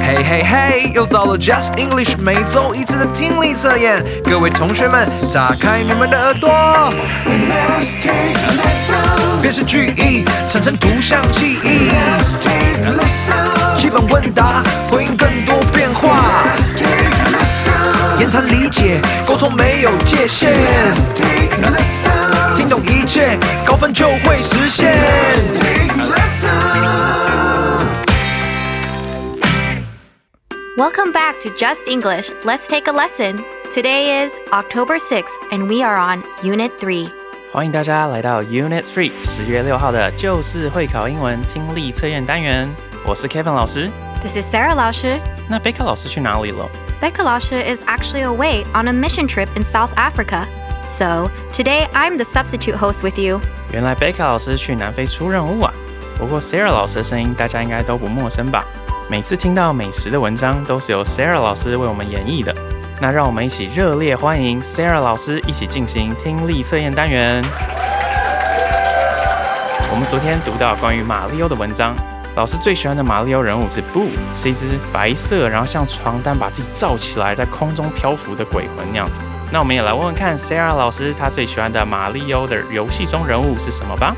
嘿嘿嘿，又到了 Just English 每周一次的听力测验，各位同学们，打开你们的耳朵。Let's take a lesson. 辨识句意，产生图像记忆，Let's take a lesson. 基本问答，回应更多变化。Let's take a lesson. 言谈理解，沟通没有界限，Let's take a lesson. 听懂一切，高分就会实现。Listen Welcome back to Just English. Let's take a lesson. Today is October 6th, and we are on Unit 3. 欢迎大家来到 Unit Three 十月六号的就是会考英文听力测验单元。我是 Kevin 老师。 This is Sarah Lauscher. 那贝克老师去哪里了？ Becca Lauscher is actually away on a mission trip in South Africa. So, today I'm the substitute host with you. 原来贝克老师去南非出任务啊。不过 Sarah 老师的声音大家应该都不陌生吧？ 每次听到美食的文章都是由 Sarah 老师为我们演绎的。那让我们一起热烈欢迎 Sarah 老师一起进行听力测验单元。我们昨天读到关于马里欧的文章，老师最喜欢的马里欧人物是 Boo，是一只白色，然后像床单把自己罩起来，在空中漂浮的鬼魂那样子。那我们也来问问看 Sarah 老师她最喜欢的马里欧的游戏中人物是什么吧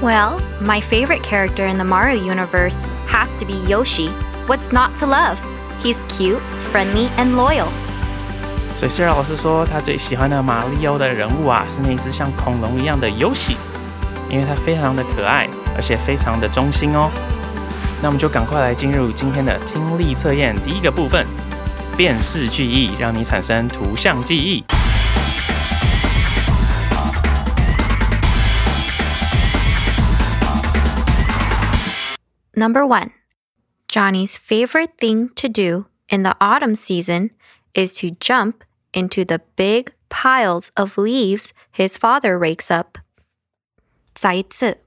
？Well, my favorite character in the Mario universe has to be Yoshi. What's not to love? He's cute, friendly, and loyal. 所以 Sarah 老师说，他最喜欢的马里奥的人物啊，是那只像恐龙一样的 Yoshi，因为它非常的可爱，而且非常的忠心哦。那我们就赶快来进入今天的听力测验第一个部分，辨识句意，让你产生图像记忆。Number one, Johnny's favorite thing to do in the autumn season is to jump into the big piles of leaves his father rakes up. 再一次,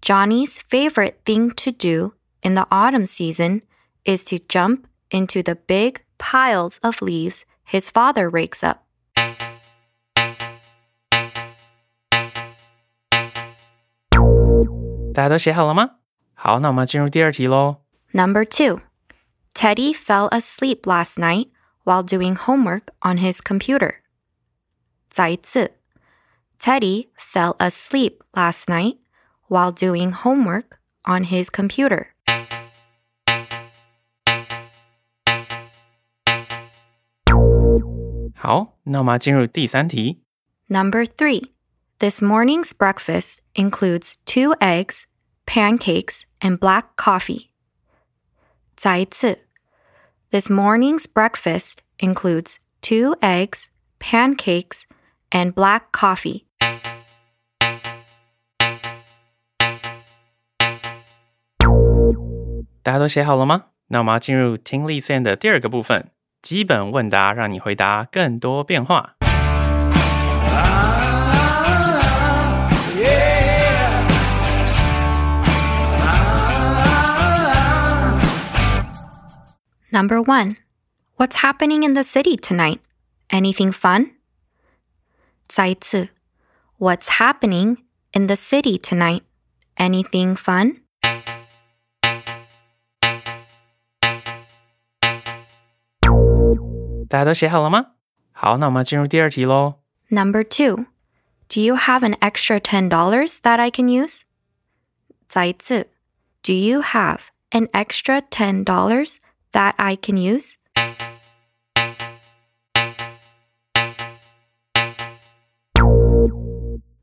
Johnny's favorite thing to do in the autumn season is to jump into the big piles of leaves his father rakes up. 大家都写好了吗？好，那我们进入第二题喽。 Number two, Teddy fell asleep last night while doing homework on his computer. 再一次, Teddy fell asleep last night while doing homework on his computer. 好，那我们要进入第三题。 Number three, this morning's breakfast includes two eggs, pancakes, and black coffee. Zaizi. This morning's breakfast includes two eggs, pancakes, and black coffee. Number one, what's happening in the city tonight? Anything fun? 再一次, what's happening in the city tonight? Anything fun? 大家都写好了吗？好，那我们要进入第二题喽。 Number two, do you have an extra $10 that I can use? 再一次, do you have an extra $10 that I can use?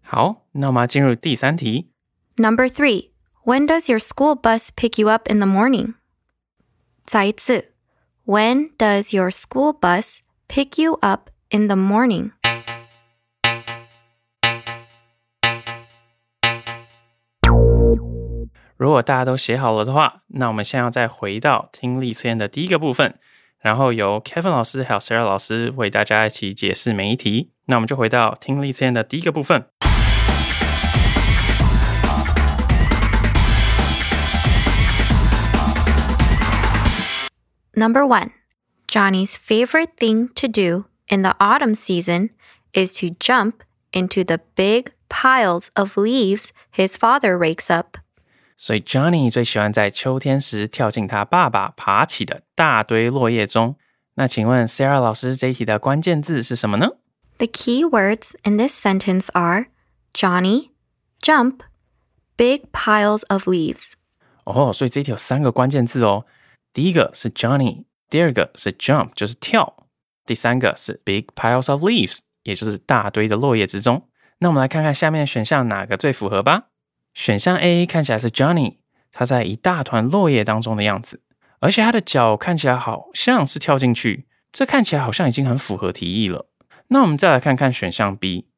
好，那我们要进入第三题。 Number three, when does your school bus pick you up in the morning? 再一次, when does your school bus pick you up in the morning? 如果大家都写好了的话，那我们现在要再回到听力测验的第一个部分，然后由 Kevin 老师还有 Sarah 老师为大家一起解释每一题。那我们就回到听力测验的第一个部分。 Number one, Johnny's favorite thing to do in the autumn season is to jump into the big piles of leaves his father rakes up. 所以 Johnny 最喜欢在秋天时跳进他爸爸爬起的大堆落叶中。那请问 Sarah 老师这一题的关键字是什么呢？ The key words in this sentence are Johnny, jump, big piles of leaves. 哦，所以这一题有三个关键字哦。第一个是 Johnny，第二个是 jump，就是跳，第三个是 big piles of leaves，也就是大堆的落叶之中。那我们来看看下面的选项哪个最符合吧。 选项 A 看起来是 Johnny，他在一大团落叶当中的样子，而且他的脚看起来好像是跳进去，这看起来好像已经很符合题意了。那我们再来看看选项 B，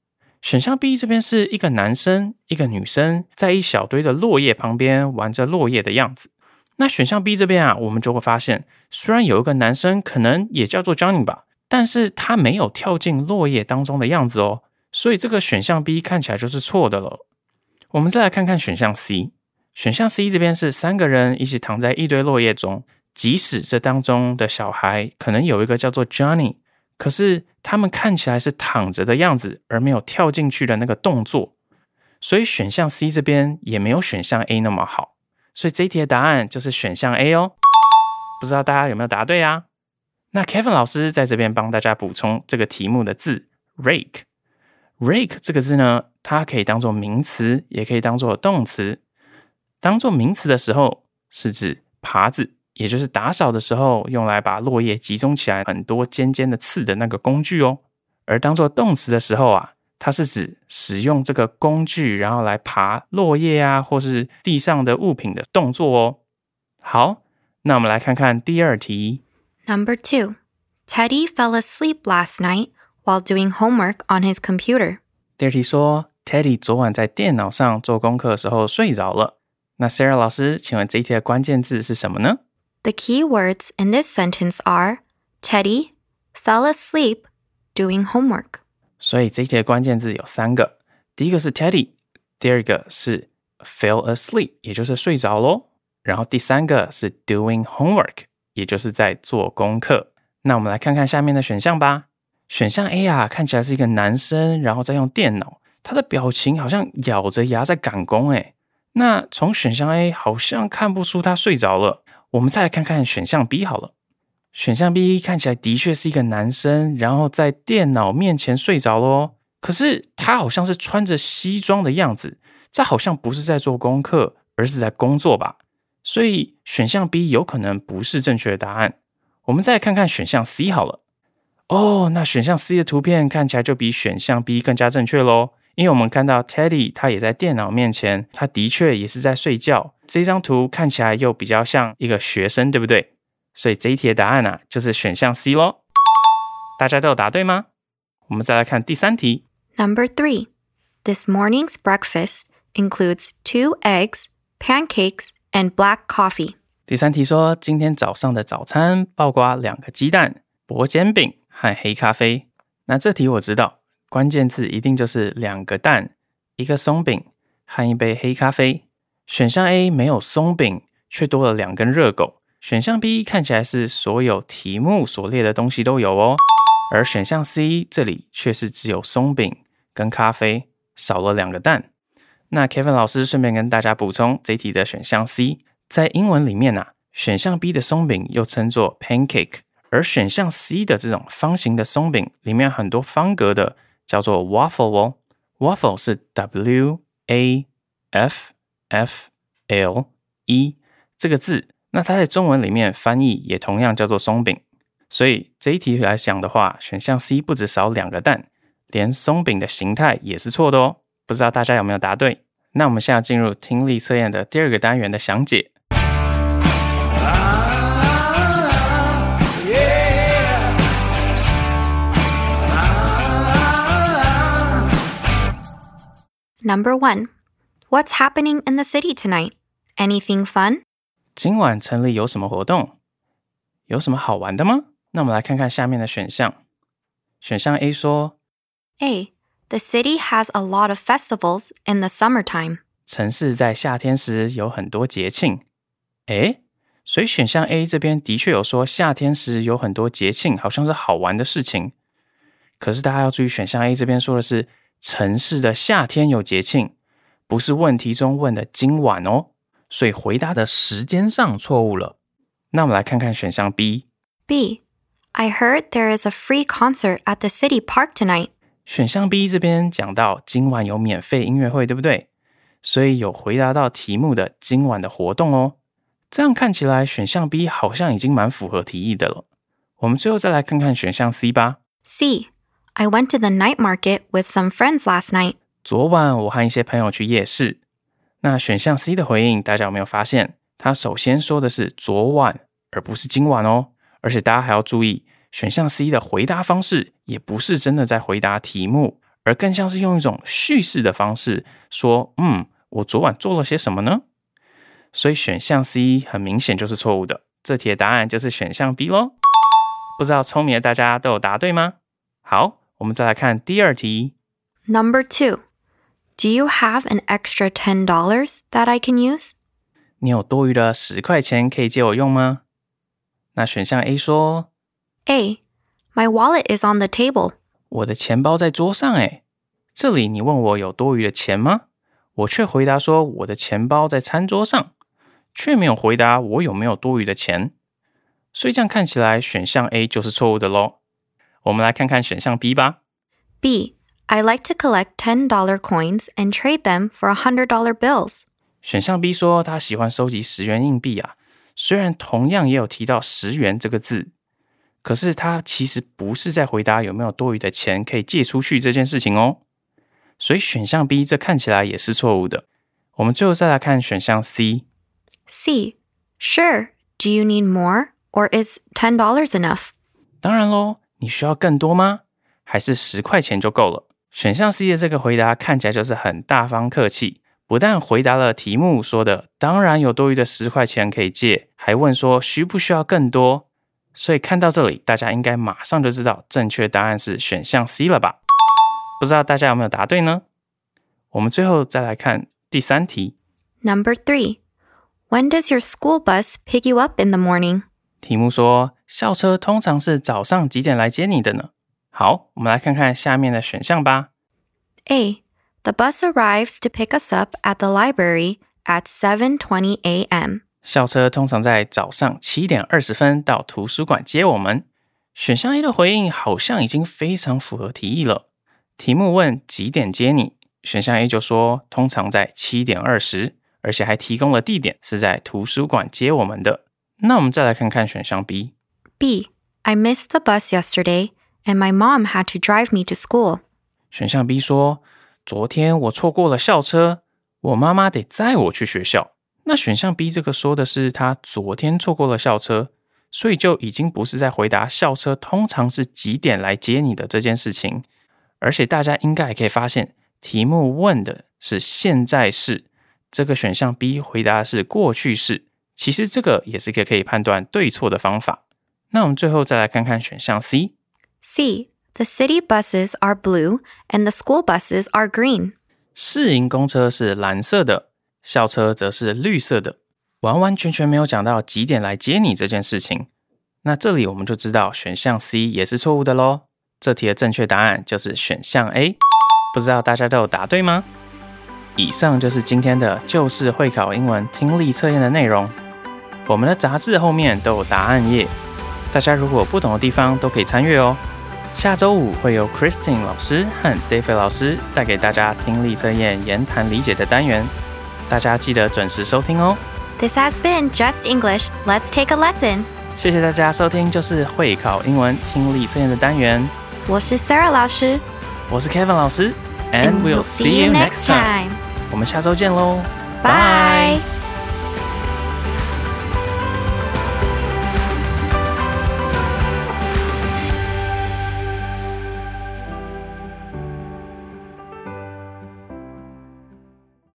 选项 B 这边是一个男生、一个女生在一小堆的落叶旁边玩着落叶的样子。那选项 B 这边啊，我们就会发现，虽然有一个男生可能也叫做 Johnny 吧，但是他没有跳进落叶当中的样子哦，所以这个选项 B 看起来就是错的了。我们再来看看选项 C，选项 C 这边是三个人一起躺在一堆落叶中，即使这当中的小孩可能有一个叫做 Johnny，可是他们看起来是躺着的样子，而没有跳进去的那个动作，所以选项 C 这边也没有选项 A 那么好。所以这一题的答案就是选项 A 哦。不知道大家有没有答对啊？那 Kevin 老师在这边帮大家补充这个题目的字 rake。Rake 这个字呢，它可以当做名词，也可以当做动词。当做名词的时候，是指耙子，也就是打扫的时候用来把落叶集中起来很多尖尖的刺的那个工具哦。而当做动词的时候啊，它是指使用这个工具，然后来爬落叶啊，或是地上的物品的动作哦。好，那我们来看看第二题。Number two, Teddy fell asleep last night while doing homework on his computer. 第二题说，Teddy 昨晚在电脑上做功课的时候睡着了。那 Sarah 老师，请问这一题的关键字是什么呢？ The key words in this sentence are Teddy fell asleep doing homework. 所以这一题的关键字有三个，第一个是 Teddy，第二个是 fell asleep，也就是睡着喽。然后第三个是 doing homework，也就是在做功课。那我们来看看下面的选项吧。 选项 A 啊，看起来是一个男生，然后在用电脑，他的表情好像咬着牙在赶工诶。那从选项 A 好像看不出他睡着了。我们再来看看选项 B 好了。选项 B 看起来的确是一个男生，然后在电脑面前睡着喽。可是他好像是穿着西装的样子，这好像不是在做功课，而是在工作吧？所以选项 B 有可能不是正确的答案。我们再来看看选项 C 好了。哦，那选项 C 的图片看起来就比选项 B 更加正确喽。因为我们看到 Teddy 他也在电脑面前，他的确也是在睡觉。这张图看起来又比较像一个学生，对不对？所以这一题的答案啊，就是选项 C 喽。大家都有答对吗？我们再来看第三题。Number three, this morning's breakfast includes two eggs, pancakes, and black coffee. 第三题说，今天早上的早餐包括两个鸡蛋、薄煎饼和黑咖啡。那这题我知道，关键字一定就是两个蛋、一个松饼和一杯黑咖啡。选项 A 没有松饼，却多了两根热狗。选项 B 看起来是所有题目所列的东西都有哦，而选项 C 这里却是只有松饼跟咖啡，少了两个蛋。那 Kevin 老师顺便跟大家补充，这题的选项 C 在英文里面啊，选项 B 的松饼又称作 pancake，而选项 C 的这种方形的松饼里面很多方格的叫做 waffle 哦，waffle 是 W A F F L E 这个字，那它在中文里面翻译也同样叫做松饼，所以这一题来讲的话，选项 C 不止少两个蛋，连松饼的形态也是错的哦。不知道大家有没有答对？那我们现在进入听力测验的第二个单元的详解。Number one, what's happening in the city tonight? Anything fun? 今晚城里有什么活动？有什么好玩的吗？那我们来看看下面的选项。选项 A 说， A. The city has a lot of festivals in the summertime. 城市在夏天时有很多节庆。诶，所以选项 A 这边的确有说夏天时有很多节庆，好像是好玩的事情。可是大家要注意，选项 A 这边说的是 城市的夏天有节庆，不是问题中问的今晚哦。所以回答的时间上错误了。那我们来看看选项 B。B. I heard there is a free concert at the city park tonight. 选项 B 这边讲到今晚有免费音乐会，对不对？所以有回答到题目的今晚的活动哦。这样看起来选项 B 好像已经蛮符合题意的了。我们最后再来看看选项 C 吧。C. I went to the night market with some friends last night. 昨晚我和一些朋友去夜市。那选项 C 的回应，大家有没有发现？他首先说的是昨晚，而不是今晚哦。而且大家还要注意，选项 C 的回答方式也不是真的在回答题目，而更像是用一种叙事的方式说：“嗯，我昨晚做了些什么呢？”所以选项 C 很明显就是错误的。这题的答案就是选项 B 咯。不知道聪明的大家都有答对吗？好，我们再来看第二题。Number two, Do you have an extra ten dollars that I can use? 你有多余的十块钱可以借我用吗？那选项 A 说 A. My wallet is on the table. 我的钱包在桌上，诶，这里你问我有多余的钱吗？我却回答说我的钱包在餐桌上，却没有回答我有没有多余的钱。所以这样看起来，选项 A 就是错误的喽。我们来看看选项 B 吧。 B. I like to collect $10 coins and trade them for $100 bills. 选项 B 说他喜欢收集十元硬币啊，虽然同样也有提到十元这个字，可是他其实不是在回答有没有多余的钱可以借出去这件事情哦。所以选项 B 这看起来也是错误的。我们最后再来看选项 C， C. Sure. Do you need more or is $10 enough? 当然喽， 你需要更多吗？还是十块钱就够了？选项 C 的这个回答看起来就是很大方客气，不但回答了题目说的当然有多余的十块钱可以借，还问说需不需要更多。所以看到这里，大家应该马上就知道正确答案是选项 C 了吧？不知道大家有没有答对呢？我们最后再来看第三题，Number three, when does your school bus pick you up in the morning? 题目说校车通常是早上几点来接你的呢？好，我们来看看下面的选项吧。A. The bus arrives to pick us up at the library at 7:20 a.m. 校车通常在早上七点二十分到图书馆接我们。选项 A 的回应好像已经非常符合题意了。题目问几点接你，选项 A 就说通常在七点二十，而且还提供了地点是在图书馆接我们的。那我们再来看看选项 B。B. I missed the bus yesterday and my mom had to drive me to school. 选项 B 说昨天我错过了校车，我妈妈得载我去学校。那选项 B 这个说的是他昨天错过了校车，所以就已经不是在回答校车通常是几点来接你的这件事情。而且大家应该也可以发现，题目问的是现在式，这个选项 B 回答的是过去式。其实这个也是一个可以判断对错的方法。 那我们最后再来看看选项 C。C. The city buses are blue and the school buses are green. 市营公车是蓝色的，校车则是绿色的，完完全全没有讲到几点来接你这件事情。那这里我们就知道选项 C 也是错误的喽。这题的正确答案就是选项 A。不知道大家都有答对吗？以上就是今天的旧式会考英文听力测验的内容。我们的杂志后面都有答案页，大家如果有不懂的地方都可以参阅哦。下周五会由 Christine 老师和 David 老师带给大家听力测验言谈理解的单元，大家记得准时收听哦。This has been Just English. Let's take a lesson. 谢谢大家收听，就是会考英文听力测验的单元。我是 Sarah 老师我是 Kevin 老师，and we'll see you next time。我们下周见喽，Bye.